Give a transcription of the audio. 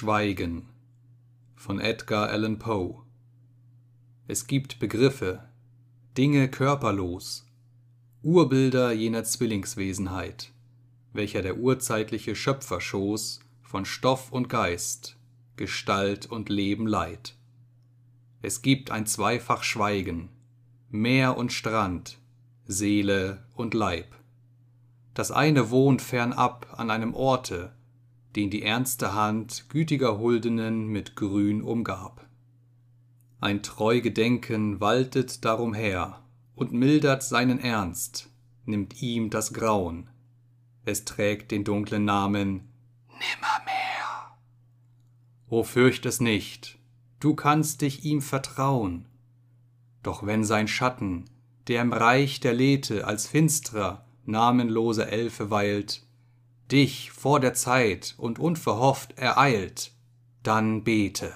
Schweigen von Edgar Allan Poe Es gibt Begriffe, Dinge körperlos, Urbilder jener Zwillingswesenheit, welcher der urzeitliche Schöpferschoß von Stoff und Geist, Gestalt und Leben leiht. Es gibt ein zweifach Schweigen, Meer und Strand, Seele und Leib. Das eine wohnt fernab an einem Orte, den die ernste Hand gütiger Huldenen mit Grün umgab. Ein treu Gedenken waltet darum her und mildert seinen Ernst, nimmt ihm das Grauen. Es trägt den dunklen Namen Nimmermehr. O fürcht es nicht, du kannst dich ihm vertrauen. Doch wenn sein Schatten, der im Reich der Lethe als finstrer, namenlose Elfe weilt, dich vor der Zeit und unverhofft ereilt, dann bete.